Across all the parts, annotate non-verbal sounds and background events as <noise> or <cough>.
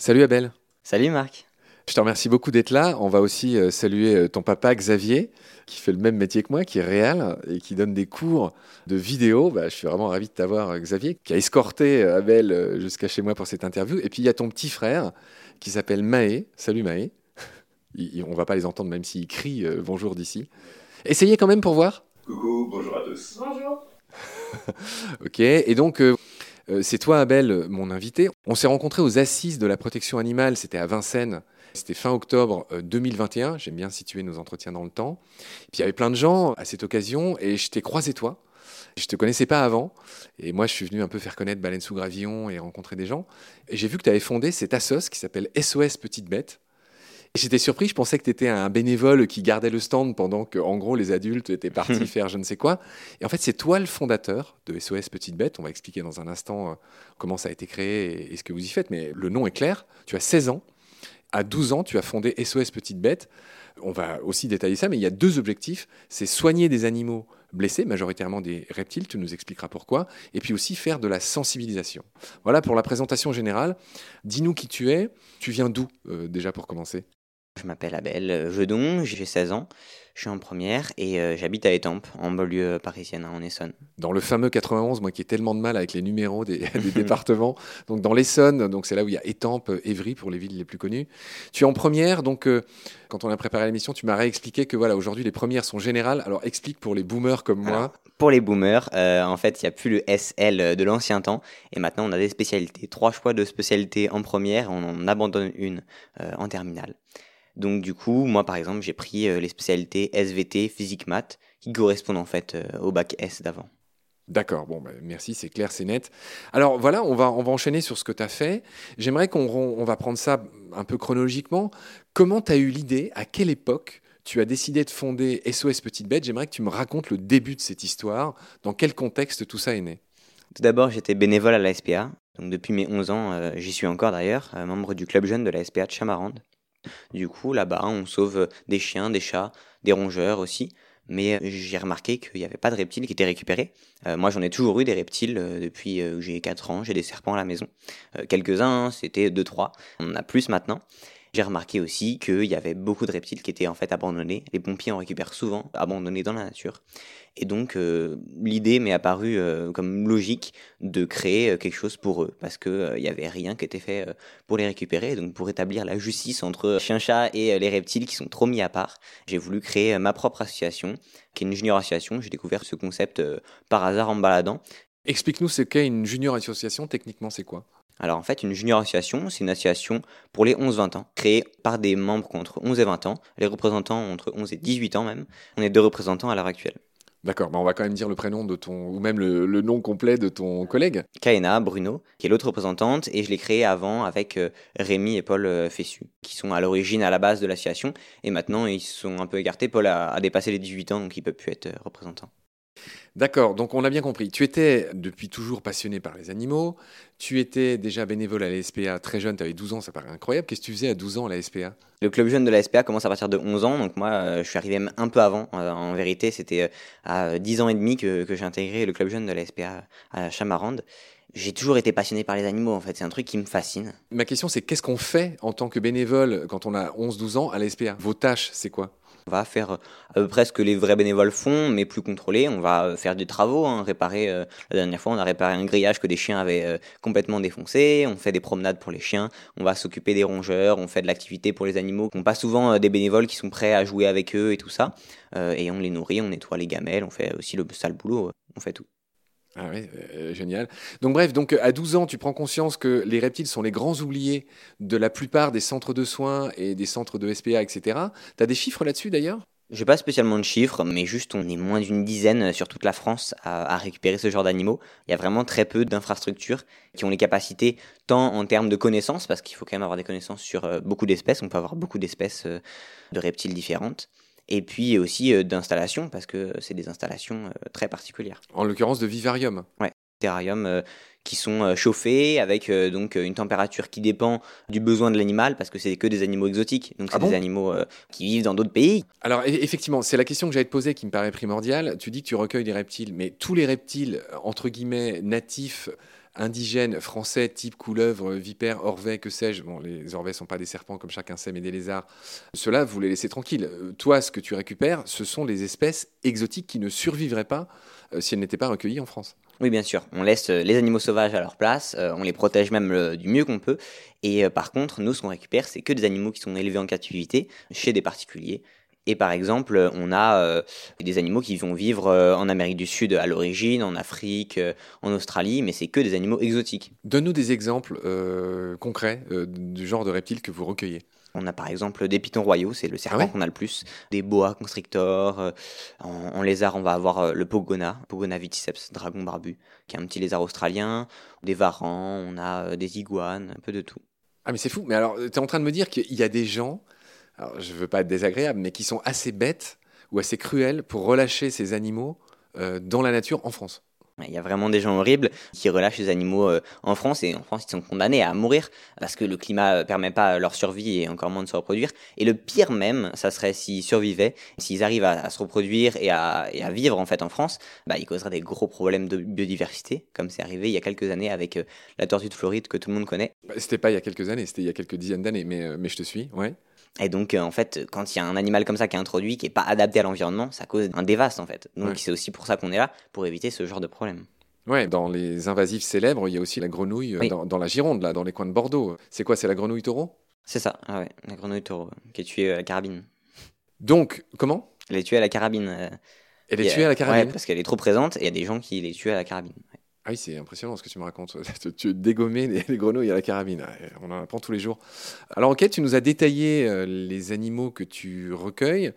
Salut Abel. Salut Marc. Je te remercie beaucoup d'être là. On va aussi euh, saluer euh, ton papa Xavier, qui fait le même métier que moi, qui est réel et qui donne des cours de vidéo. Bah, je suis vraiment ravi de t'avoir, euh, Xavier, qui a escorté Abel jusqu'à chez moi pour cette interview. Et puis il y a ton petit frère qui s'appelle Maë. Salut Maë. <laughs> On va pas les entendre même s'ils crient bonjour d'ici. Essayez quand même pour voir. Coucou, bonjour à tous. Bonjour. <laughs> ok, et donc c'est toi Abel, mon invité. On s'est rencontrés aux assises de la protection animale, c'était à Vincennes c'était fin octobre 2021. Euh, J'aime bien situer nos entretiens dans le temps. puis il y avait plein de gens à cette occasion et je t'ai croisé toi. Je te connaissais pas avant. Et moi, je suis venu un peu faire connaître Baleine sous Gravillon et rencontrer des gens. Et j'ai vu que tu avais fondé cette assos qui s'appelle SOS Petite Bête. J'étais surpris, je pensais que tu étais un bénévole qui gardait le stand pendant que, en gros, les adultes étaient partis <laughs> faire je ne sais quoi. Et en fait, c'est toi le fondateur de SOS Petite Bête. On va expliquer dans un instant euh, comment ça a été créé et ce que vous y faites. Mais le nom est clair. Tu as 16 ans à 12 ans, tu as fondé SOS Petite Bête. On va aussi détailler ça, mais il y a deux objectifs. C'est soigner des animaux blessés, majoritairement des reptiles, tu nous expliqueras pourquoi, et puis aussi faire de la sensibilisation. Voilà pour la présentation générale. Dis-nous qui tu es, tu viens d'où euh, déjà pour commencer? Je m'appelle Abel Jedon, j'ai 16 ans. Je suis en première et euh, j'habite à Étampes, en banlieue parisienne, hein, en Essonne. Dans le fameux 91, moi qui ai tellement de mal avec les numéros <laughs> des, départements, donc dans l'Essonne, donc c'est là où il y a Étampes, Évry pour les villes les plus connues. Tu es en première, donc euh, quand on a préparé l'émission, tu m'as réexpliqué que voilà, aujourd'hui les premières sont générales. Alors explique pour les boomers comme moi. pour les boomers, euh, en fait, il n'y a plus le SL de l'ancien temps et maintenant on a des spécialités. Trois choix de spécialités en première, on en abandonne une en terminale. Donc du coup, moi par exemple, j'ai pris euh, les spécialités SVT, physique maths, qui correspondent en fait euh, au bac S d'avant. D'accord, bon, bah, merci, c'est clair, c'est net. Alors voilà, on va, on va enchaîner sur ce que tu as fait. J'aimerais qu'on on va prendre ça un peu chronologiquement. Comment tu as eu l'idée, à quelle époque tu as décidé de fonder SOS Petite Bête? J'aimerais que tu me racontes le début de cette histoire, dans quel contexte tout ça est né? Tout d'abord, j'étais bénévole à la SPA. Donc depuis mes 11 ans, euh, j'y suis encore d'ailleurs, membre du club jeune de la SPA de Chamarande. Du coup, là-bas, on sauve des chiens, des chats, des rongeurs aussi. Mais euh, j'ai remarqué qu'il n'y avait pas de reptiles qui étaient récupérés. Euh, moi, j'en ai toujours eu des reptiles euh, depuis que j'ai 4 ans. J'ai des serpents à la maison. Quelques-uns, hein, c'était 2-3. On en a plus maintenant. J'ai remarqué aussi qu'il y avait beaucoup de reptiles qui étaient en fait abandonnés. Les pompiers en récupèrent souvent, abandonnés dans la nature. Et donc euh, l'idée m'est apparue euh, comme logique de créer euh, quelque chose pour eux, parce qu'il n'y avait rien qui était fait pour les récupérer. Donc pour établir la justice entre chien-chat et les reptiles qui sont trop mis à part, j'ai voulu créer ma propre association, qui est une junior association. J'ai découvert ce concept par hasard en me baladant. Explique-nous ce qu'est une junior association, techniquement c'est quoi? Alors en fait, une junior association, c'est une association pour les 11-20 ans, créée par des membres entre 11 et 20 ans, les représentants entre 11 et 18 ans même. On est deux représentants à l'heure actuelle. D'accord, on va quand même dire le prénom de ton, ou même le, nom complet de ton collègue. Kaena Bruno, qui est l'autre représentante, et je l'ai créé avant avec euh, Rémi et Paul euh, Fessu, qui sont à l'origine, à la base de l'association, et maintenant ils sont un peu écartés. Paul a, a dépassé les 18 ans, donc il peut plus être euh, représentant. D'accord, donc on a bien compris. Tu étais depuis toujours passionné par les animaux, tu étais déjà bénévole à la SPA très jeune, tu avais 12 ans, ça paraît incroyable. Qu'est-ce que tu faisais à 12 ans à la SPA Le club jeune de la SPA commence à partir de 11 ans, donc moi euh, je suis arrivé même un peu avant. Euh, en vérité, c'était euh, à 10 ans et demi que, j'ai intégré le club jeune de la SPA à Chamarande j'ai toujours été passionné par les animaux, en fait. C'est un truc qui me fascine. Ma question, c'est qu'est-ce qu'on fait en tant que bénévole quand on a 11-12 ans à la SPA Vos tâches, c'est quoi? On va faire à peu près ce que les vrais bénévoles font, mais plus contrôlé. On va faire des travaux, hein, réparer. Euh, la dernière fois, on a réparé un grillage que des chiens avaient complètement défoncé. On fait des promenades pour les chiens. On va s'occuper des rongeurs. On fait de l'activité pour les animaux. On passe souvent des bénévoles qui sont prêts à jouer avec eux et tout ça. et on les nourrit, on nettoie les gamelles, on fait aussi le sale boulot. On fait tout. Ah oui, euh, génial. Donc bref, donc à 12 ans, tu prends conscience que les reptiles sont les grands oubliés de la plupart des centres de soins et des centres de SPA, etc. Tu as des chiffres là-dessus d'ailleurs? J'ai pas spécialement de chiffres, mais juste on est moins d'une dizaine sur toute la France à, récupérer ce genre d'animaux. Il y a vraiment très peu d'infrastructures qui ont les capacités, tant en termes de connaissances, parce qu'il faut quand même avoir des connaissances sur euh, beaucoup d'espèces, on peut avoir beaucoup d'espèces euh, de reptiles différentes, et puis aussi euh, d'installations, parce que c'est des installations euh, très particulières. En l'occurrence de vivarium. Ouais, terrarium euh, qui sont chauffés avec donc une température qui dépend du besoin de l'animal parce que c'est que des animaux exotiques donc ah c'est des animaux qui vivent dans d'autres pays. Alors effectivement, c'est la question que j'allais te poser qui me paraît primordiale. Tu dis que tu recueilles des reptiles, mais tous les reptiles entre guillemets natifs indigènes français, type couleuvre, vipère, orvet, que sais-je. Bon, les orvets ne sont pas des serpents comme chacun sait, mais des lézards. Ceux-là, vous les laissez tranquilles. Euh, toi, ce que tu récupères, ce sont les espèces exotiques qui ne survivraient pas euh, si elles n'étaient pas recueillies en France. Oui, bien sûr. On laisse euh, les animaux sauvages à leur place, on les protège même du mieux qu'on peut. Et par contre, nous, ce qu'on récupère, c'est que des animaux qui sont élevés en captivité chez des particuliers. Et par exemple, on a euh, des animaux qui vont vivre euh, en Amérique du Sud à l'origine, en Afrique, euh, en Australie, mais c'est que des animaux exotiques. Donne-nous des exemples concrets du genre de reptiles que vous recueillez. On a par exemple des pitons royaux, c'est le serpent ah qu'on a le plus, des boa constrictors, en, lézard on va avoir le pogona, pogona viticeps, dragon barbu, qui est un petit lézard australien, des varans, on a des iguanes, un peu de tout. Ah mais c'est fou, mais alors tu es en train de me dire qu'il y a des gens je ne veux pas être désagréable, mais qui sont assez bêtes ou assez cruels pour relâcher ces animaux euh, dans la nature en France. Il y a vraiment des gens horribles qui relâchent les animaux euh, en France et en France ils sont condamnés à mourir parce que le climat ne permet pas leur survie et encore moins de se reproduire. Et le pire même, ça serait s'ils survivaient, s'ils arrivent à, se reproduire et à, vivre en fait en France, bah, ils causeraient des gros problèmes de biodiversité comme c'est arrivé il y a quelques années avec euh, la tortue de Floride que tout le monde connaît. Bah, c'était pas il y a quelques années, c'était il y a quelques dizaines d'années, mais, mais je te suis, ouais. Et donc, euh, en fait, quand il y a un animal comme ça qui est introduit, qui n'est pas adapté à l'environnement, ça cause un dévaste, en fait. Donc, c'est aussi pour ça qu'on est là, pour éviter ce genre de problème. Ouais, dans les invasifs célèbres, il y a aussi la grenouille euh, dans, la Gironde, là, dans les coins de Bordeaux. C'est quoi C'est la grenouille taureau? C'est ça, ah ouais, la grenouille taureau, qui est tuée à la carabine. Donc, comment? Elle est tuée à la carabine. Euh, Elle est tuée à la carabine Ouais, parce qu'elle est trop présente et il y a des gens qui les tuent à la carabine. Ah oui, c'est impressionnant ce que tu me racontes. <laughs> tu dégommais les, les, grenouilles à la carabine. On en apprend tous les jours. Alors, ok, tu nous as détaillé euh, les animaux que tu recueilles.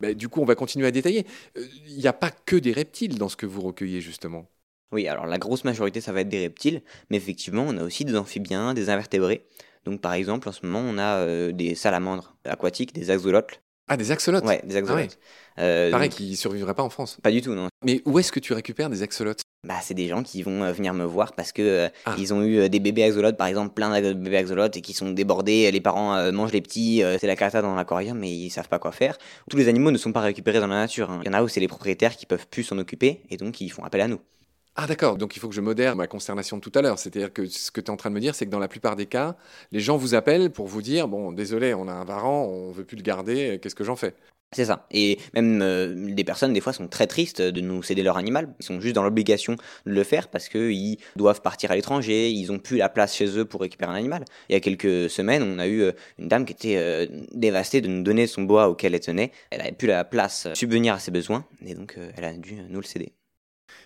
Bah, du coup, on va continuer à détailler. Euh, il n'y a pas que des reptiles dans ce que vous recueillez, justement. Oui, alors la grosse majorité, ça va être des reptiles. Mais effectivement, on a aussi des amphibiens, des invertébrés. Donc, par exemple, en ce moment, on a euh, des salamandres aquatiques, des axolotls. Ah, des axolotes Ouais, des axolotes. Ah Pareil, qui ne survivraient pas en France. Pas du tout, non. Mais où est-ce que tu récupères des axolotes? Bah, c'est des gens qui vont euh, venir me voir parce que euh, ah. ils ont eu euh, des bébés axolotes, par exemple, plein de bébés axolotes et qui sont débordés. Les parents mangent les petits, c'est la cata dans l'aquarium, mais ils savent pas quoi faire. Tous les animaux ne sont pas récupérés dans la nature. Hein. Il y en a où c'est les propriétaires qui peuvent plus s'en occuper et donc ils font appel à nous. Ah d'accord, donc il faut que je modère ma consternation de tout à l'heure. C'est-à-dire que ce que tu es en train de me dire, c'est que dans la plupart des cas, les gens vous appellent pour vous dire, bon, désolé, on a un varan, on veut plus le garder, qu'est-ce que j'en fais? C'est ça. Et même euh, des personnes, des fois, sont très tristes de nous céder leur animal. Ils sont juste dans l'obligation de le faire parce qu'ils doivent partir à l'étranger, ils n'ont plus la place chez eux pour récupérer un animal. Il y a quelques semaines, on a eu euh, une dame qui était euh, dévastée de nous donner son bois auquel elle tenait. Elle n'avait plus la place subvenir à ses besoins et donc elle a dû nous le céder.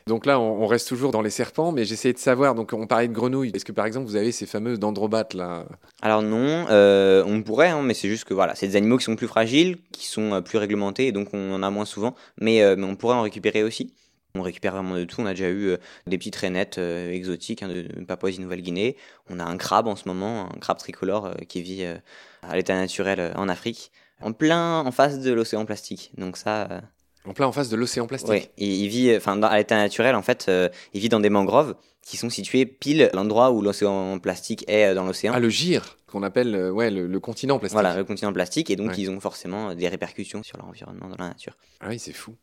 Donc là, on, reste toujours dans les serpents, mais j'essayais de savoir. Donc on parlait de grenouilles. Est-ce que par exemple vous avez ces fameuses dendrobates là? Alors non, euh, on pourrait, hein, mais c'est juste que voilà, c'est des animaux qui sont plus fragiles, qui sont euh, plus réglementés, et donc on en a moins souvent. Mais, euh, mais on pourrait en récupérer aussi. On récupère vraiment de tout. On a déjà eu des petites rainettes exotiques hein, de Papouasie-Nouvelle-Guinée. On a un crabe en ce moment, un crabe tricolore qui vit à l'état naturel en Afrique, en plein en face de l'océan plastique. Donc ça, en plein en face de l'océan plastique. Oui, il, vit, enfin, à l'état naturel, en fait, euh, il vit dans des mangroves qui sont situées pile l'endroit où l'océan plastique est euh, dans l'océan. Ah, le gire, qu'on appelle euh, ouais, le, continent plastique. Voilà, le continent plastique, et donc ils ont forcément des répercussions sur leur environnement dans la nature. Ah oui, c'est fou.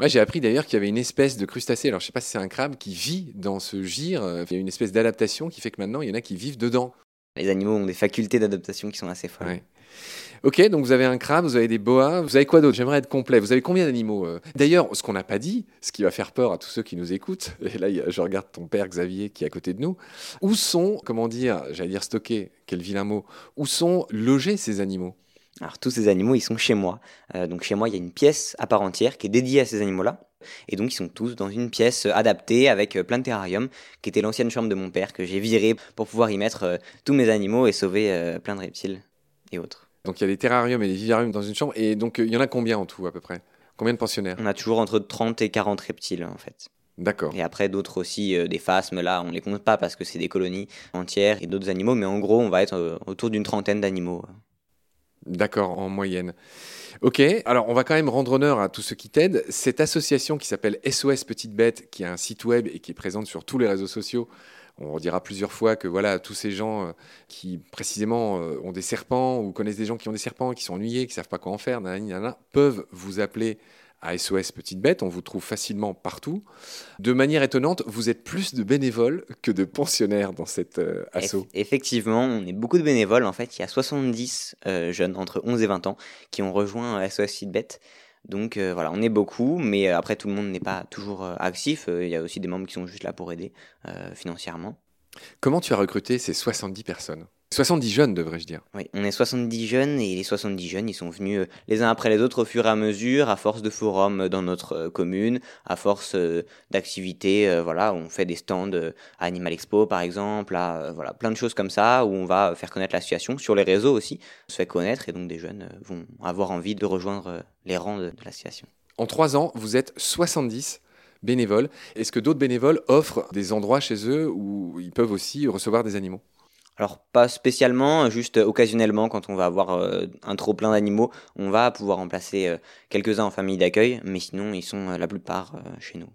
Ouais, j'ai appris d'ailleurs qu'il y avait une espèce de crustacé, alors je sais pas si c'est un crabe, qui vit dans ce gire. Il y a une espèce d'adaptation qui fait que maintenant, il y en a qui vivent dedans. Les animaux ont des facultés d'adaptation qui sont assez folles. Ouais. Ok, donc vous avez un crabe, vous avez des boas, vous avez quoi d'autre? J'aimerais être complet. Vous avez combien d'animaux euh? D'ailleurs, ce qu'on n'a pas dit, ce qui va faire peur à tous ceux qui nous écoutent, <laughs> et là je regarde ton père Xavier qui est à côté de nous, où sont, comment dire, j'allais dire stockés, quel vilain mot, où sont logés ces animaux? Alors tous ces animaux, ils sont chez moi. Euh, donc chez moi, il y a une pièce à part entière qui est dédiée à ces animaux-là. Et donc ils sont tous dans une pièce adaptée avec euh, plein de terrariums, qui était l'ancienne chambre de mon père que j'ai viré pour pouvoir y mettre tous mes animaux et sauver plein de reptiles et autres. Donc il y a des terrariums et des vivariums dans une chambre. Et donc il y en a combien en tout à peu près? Combien de pensionnaires? On a toujours entre 30 et 40 reptiles en fait. D'accord. Et après d'autres aussi, euh, des phasmes, là on les compte pas parce que c'est des colonies entières et d'autres animaux, mais en gros on va être euh, autour d'une trentaine d'animaux. D'accord, en moyenne. Ok, alors on va quand même rendre honneur à tous ceux qui t'aident. Cette association qui s'appelle SOS Petite Bête, qui a un site web et qui est présente sur tous les réseaux sociaux, on dira plusieurs fois que voilà, tous ces gens euh, qui précisément euh, ont des serpents ou connaissent des gens qui ont des serpents, qui sont ennuyés, qui savent pas quoi en faire, peuvent vous appeler à SOS Petite Bête, on vous trouve facilement partout. De manière étonnante, vous êtes plus de bénévoles que de pensionnaires dans cet euh, assaut. effectivement, on est beaucoup de bénévoles. En fait, il y a 70 euh, jeunes entre 11 et 20 ans qui ont rejoint SOS Petite Bête. Donc euh, voilà, on est beaucoup, mais après tout le monde n'est pas toujours actif. Il y a aussi des membres qui sont juste là pour aider financièrement. Comment tu as recruté ces 70 personnes? 70 jeunes, devrais-je dire. Oui, on est 70 jeunes et les 70 jeunes, ils sont venus euh, les uns après les autres au fur et à mesure, à force de forums dans notre euh, commune, à force euh, d'activités, voilà, on fait des stands à Animal Expo par exemple, à, voilà, plein de choses comme ça, où on va faire connaître l'association, sur les réseaux aussi, on se fait connaître et donc des jeunes vont avoir envie de rejoindre les rangs de, de l'association. En trois ans, vous êtes 70 bénévoles. Est-ce que d'autres bénévoles offrent des endroits chez eux où ils peuvent aussi recevoir des animaux? Alors pas spécialement, juste occasionnellement quand on va avoir euh, un trop plein d'animaux, on va pouvoir en placer euh, quelques-uns en famille d'accueil, mais sinon ils sont euh, la plupart chez nous.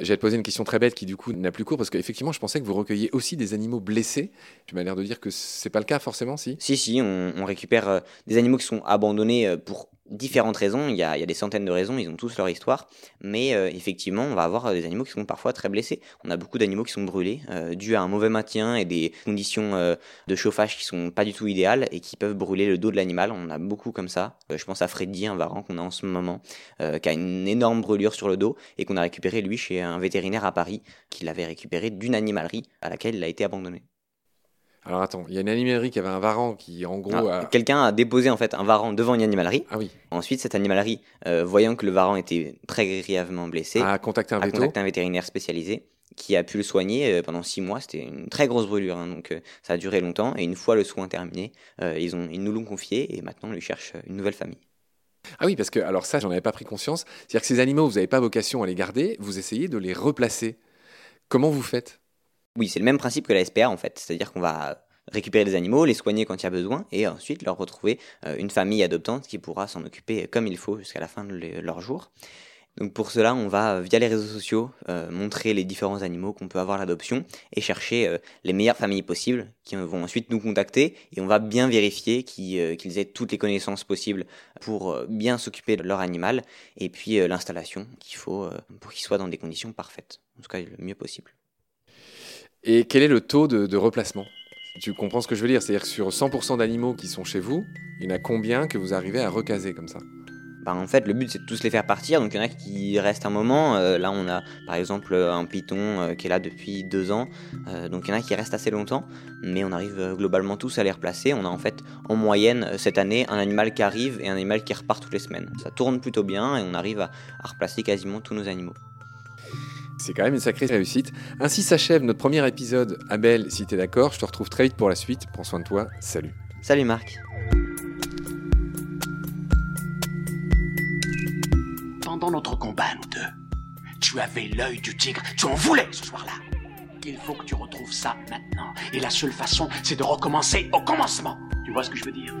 J'ai te poser une question très bête qui du coup n'a plus cours parce qu'effectivement je pensais que vous recueilliez aussi des animaux blessés. Tu m'as l'air de dire que c'est pas le cas forcément, si? Si, si, on, on récupère des animaux qui sont abandonnés pour différentes raisons, il y, a, il des centaines de raisons, ils ont tous leur histoire, mais euh, effectivement, on va avoir des animaux qui sont parfois très blessés. On a beaucoup d'animaux qui sont brûlés, euh, à un mauvais maintien et des conditions euh, de chauffage qui sont pas du tout idéales et qui peuvent brûler le dos de l'animal. On a beaucoup comme ça. je pense à Freddy, un varan qu'on a en ce moment, qui a une énorme brûlure sur le dos et qu'on a récupéré lui chez un vétérinaire à Paris, qui l'avait récupéré d'une animalerie à laquelle il a été abandonné. Alors attends, il y a une animalerie qui avait un varan qui, en gros. Ah, quelqu'un a déposé en fait un varan devant une animalerie. Ah oui. Ensuite, cette animalerie, euh, voyant que le varan était très grièvement blessé, a contacté un, a contacté un vétérinaire spécialisé qui a pu le soigner euh, pendant six mois. C'était une très grosse brûlure, hein, donc euh, ça a duré longtemps. Et une fois le soin terminé, ils, ont, ils nous l'ont confié et maintenant on lui cherche une nouvelle famille. Ah oui, parce que alors ça, j'en avais pas pris conscience. C'est-à-dire que ces animaux, vous n'avez pas vocation à les garder, vous essayez de les replacer. Comment vous faites? Oui, c'est le même principe que la SPA en fait. C'est-à-dire qu'on va récupérer des animaux, les soigner quand il y a besoin, et ensuite leur retrouver euh, une famille adoptante qui pourra s'en occuper comme il faut jusqu'à la fin de leur jour. Donc pour cela, on va via les réseaux sociaux euh, montrer les différents animaux qu'on peut avoir l'adoption et chercher euh, les meilleures familles possibles qui vont ensuite nous contacter et on va bien vérifier qu'ils aient toutes les connaissances possibles pour bien s'occuper de leur animal et puis l'installation qu'il faut pour qu'ils soient dans des conditions parfaites, en tout cas le mieux possible. Et quel est le taux de replacement? Tu comprends ce que je veux dire C'est-à-dire que sur 100% d'animaux qui sont chez vous, il y en a combien que vous arrivez à recaser comme ça? Bah, en fait, le but c'est de tous les faire partir. Donc il y en a qui restent un moment. Euh, là, on a par exemple un python euh, qui est là depuis deux ans. Euh, donc il y en a qui restent assez longtemps. Mais on arrive globalement tous à les replacer. On a en fait en moyenne cette année un animal qui arrive et un animal qui repart toutes les semaines. Ça tourne plutôt bien et on arrive à replacer quasiment tous nos animaux. C'est quand même une sacrée réussite. Ainsi s'achève notre premier épisode. Abel, si t'es d'accord, je te retrouve très vite pour la suite. Prends soin de toi. Salut. Salut Marc. Pendant notre combat, nous deux, tu avais l'œil du tigre. Tu en voulais ce soir-là. Il faut que tu retrouves ça maintenant. Et la seule façon, c'est de recommencer au commencement. Tu vois ce que je veux dire?